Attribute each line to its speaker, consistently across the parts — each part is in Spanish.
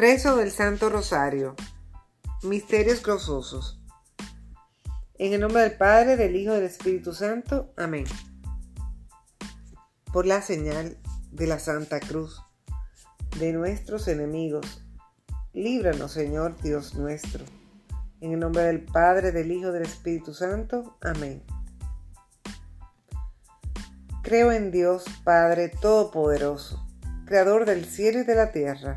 Speaker 1: Rezo del Santo Rosario. Misterios gozosos. En el nombre del Padre, del Hijo y del Espíritu Santo. Amén. Por la señal de la Santa Cruz de nuestros enemigos, líbranos, Señor Dios nuestro. En el nombre del Padre, del Hijo y del Espíritu Santo. Amén. Creo en Dios Padre Todopoderoso, Creador del cielo y de la tierra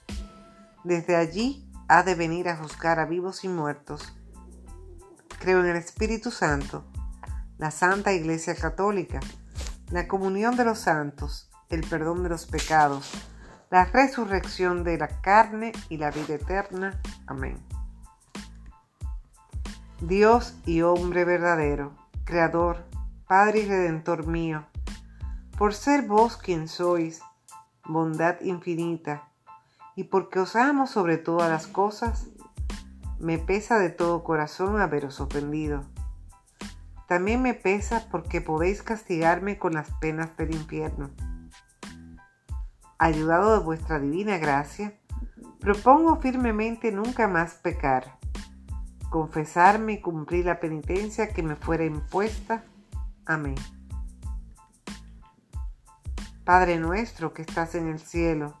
Speaker 1: desde allí ha de venir a juzgar a vivos y muertos. Creo en el Espíritu Santo, la Santa Iglesia Católica, la comunión de los santos, el perdón de los pecados, la resurrección de la carne y la vida eterna. Amén. Dios y hombre verdadero, Creador, Padre y Redentor mío, por ser vos quien sois, bondad infinita, y porque os amo sobre todas las cosas, me pesa de todo corazón haberos ofendido. También me pesa porque podéis castigarme con las penas del infierno. Ayudado de vuestra divina gracia, propongo firmemente nunca más pecar, confesarme y cumplir la penitencia que me fuera impuesta. Amén. Padre nuestro que estás en el cielo,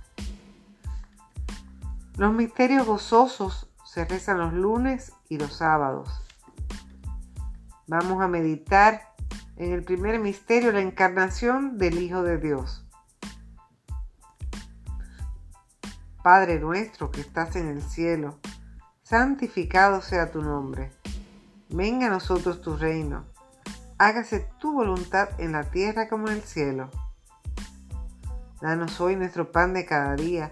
Speaker 1: Los misterios gozosos se rezan los lunes y los sábados. Vamos a meditar en el primer misterio, la encarnación del Hijo de Dios. Padre nuestro que estás en el cielo, santificado sea tu nombre. Venga a nosotros tu reino. Hágase tu voluntad en la tierra como en el cielo. Danos hoy nuestro pan de cada día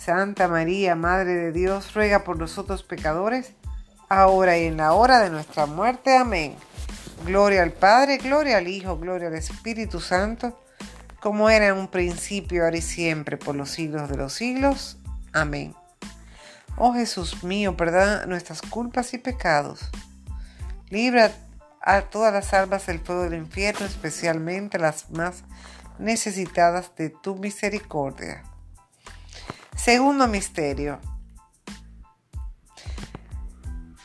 Speaker 1: Santa María, Madre de Dios, ruega por nosotros pecadores, ahora y en la hora de nuestra muerte. Amén. Gloria al Padre, gloria al Hijo, gloria al Espíritu Santo, como era en un principio, ahora y siempre, por los siglos de los siglos. Amén. Oh Jesús mío, perdona nuestras culpas y pecados. Libra a todas las almas del fuego del infierno, especialmente las más necesitadas de tu misericordia. Segundo misterio.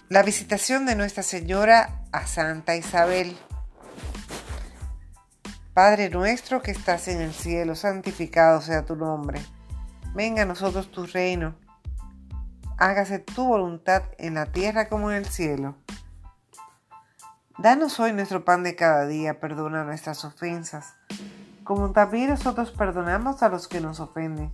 Speaker 1: La visitación de Nuestra Señora a Santa Isabel. Padre nuestro que estás en el cielo, santificado sea tu nombre. Venga a nosotros tu reino. Hágase tu voluntad en la tierra como en el cielo. Danos hoy nuestro pan de cada día, perdona nuestras ofensas, como también nosotros perdonamos a los que nos ofenden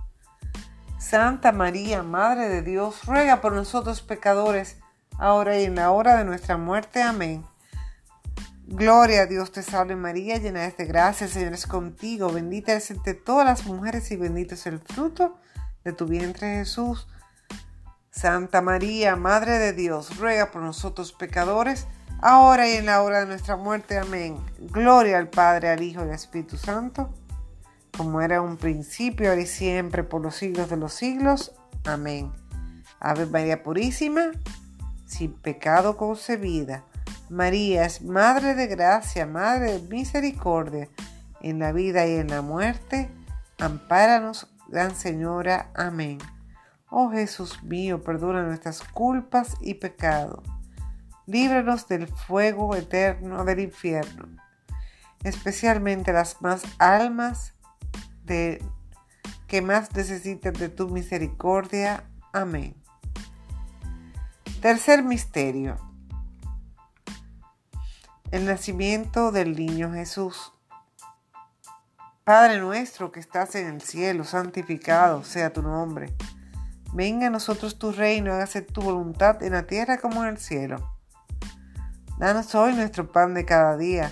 Speaker 1: Santa María, Madre de Dios, ruega por nosotros pecadores, ahora y en la hora de nuestra muerte. Amén. Gloria a Dios te salve María, llena de gracia, el Señor es contigo, bendita eres entre todas las mujeres y bendito es el fruto de tu vientre Jesús. Santa María, Madre de Dios, ruega por nosotros pecadores, ahora y en la hora de nuestra muerte. Amén. Gloria al Padre, al Hijo y al Espíritu Santo, como era un principio, ahora y siempre, por los siglos de los siglos. Amén. Ave María Purísima, sin pecado concebida. María es Madre de Gracia, Madre de Misericordia, en la vida y en la muerte. Ampáranos, Gran Señora. Amén. Oh Jesús mío, perdona nuestras culpas y pecados. Líbranos del fuego eterno del infierno, especialmente las más almas de, que más necesitan de tu misericordia. Amén. Tercer misterio. El nacimiento del niño Jesús. Padre nuestro que estás en el cielo, santificado sea tu nombre Venga a nosotros tu reino, hágase tu voluntad en la tierra como en el cielo. Danos hoy nuestro pan de cada día.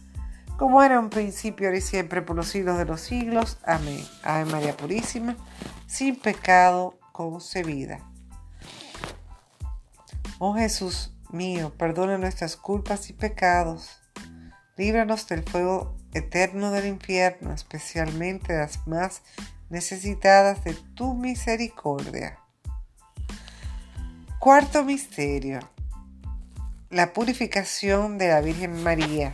Speaker 1: como era un principio, ahora y siempre, por los siglos de los siglos. Amén. Ave María Purísima, sin pecado concebida. Oh Jesús mío, perdona nuestras culpas y pecados. Líbranos del fuego eterno del infierno, especialmente las más necesitadas de tu misericordia. Cuarto misterio. La purificación de la Virgen María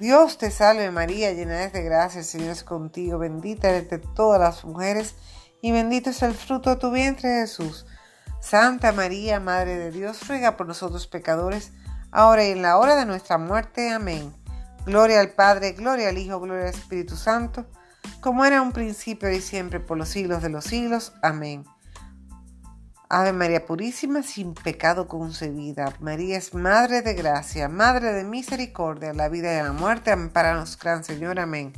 Speaker 1: Dios te salve María, llena de gracia, el Señor es contigo, bendita eres entre todas las mujeres, y bendito es el fruto de tu vientre Jesús. Santa María, Madre de Dios, ruega por nosotros pecadores, ahora y en la hora de nuestra muerte. Amén. Gloria al Padre, gloria al Hijo, gloria al Espíritu Santo, como era un principio y siempre por los siglos de los siglos. Amén. Ave María Purísima, sin pecado concebida. María es Madre de Gracia, Madre de Misericordia, la vida y la muerte. Amparanos, Gran Señor. Amén.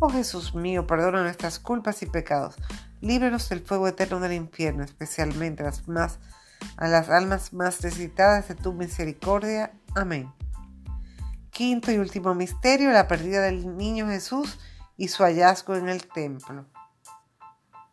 Speaker 1: Oh Jesús mío, perdona nuestras culpas y pecados. Líbranos del fuego eterno del infierno, especialmente las, más, a las almas más necesitadas de tu misericordia. Amén. Quinto y último misterio, la pérdida del niño Jesús y su hallazgo en el templo.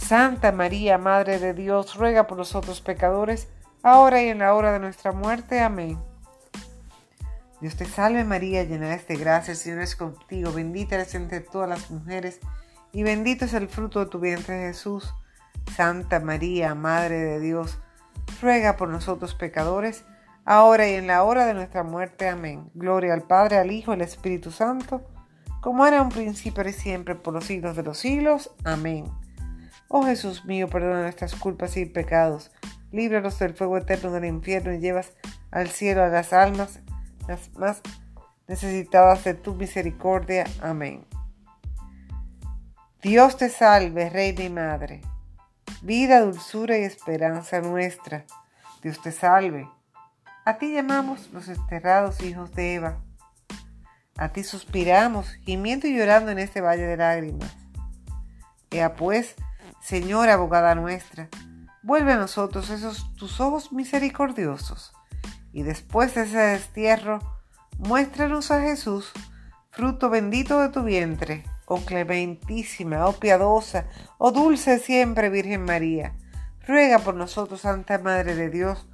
Speaker 1: Santa María, Madre de Dios, ruega por nosotros pecadores, ahora y en la hora de nuestra muerte. Amén. Dios te salve María, llena de gracia, el Señor es contigo, bendita eres entre todas las mujeres, y bendito es el fruto de tu vientre Jesús. Santa María, Madre de Dios, ruega por nosotros pecadores, ahora y en la hora de nuestra muerte. Amén. Gloria al Padre, al Hijo y al Espíritu Santo, como era un principio y siempre, por los siglos de los siglos. Amén. Oh Jesús mío, perdona nuestras culpas y pecados, líbranos del fuego eterno del infierno y llevas al cielo a las almas las más necesitadas de tu misericordia. Amén. Dios te salve, Reina y Madre, vida, dulzura y esperanza nuestra. Dios te salve. A ti llamamos los desterrados hijos de Eva. A ti suspiramos, gimiendo y llorando en este valle de lágrimas. Ea pues, Señora abogada nuestra, vuelve a nosotros esos tus ojos misericordiosos, y después de ese destierro, muéstranos a Jesús, fruto bendito de tu vientre, oh clementísima, oh piadosa, oh dulce siempre Virgen María. Ruega por nosotros, Santa Madre de Dios,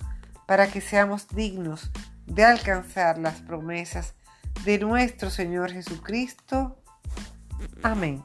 Speaker 1: para que seamos dignos de alcanzar las promesas de nuestro Señor Jesucristo. Amén.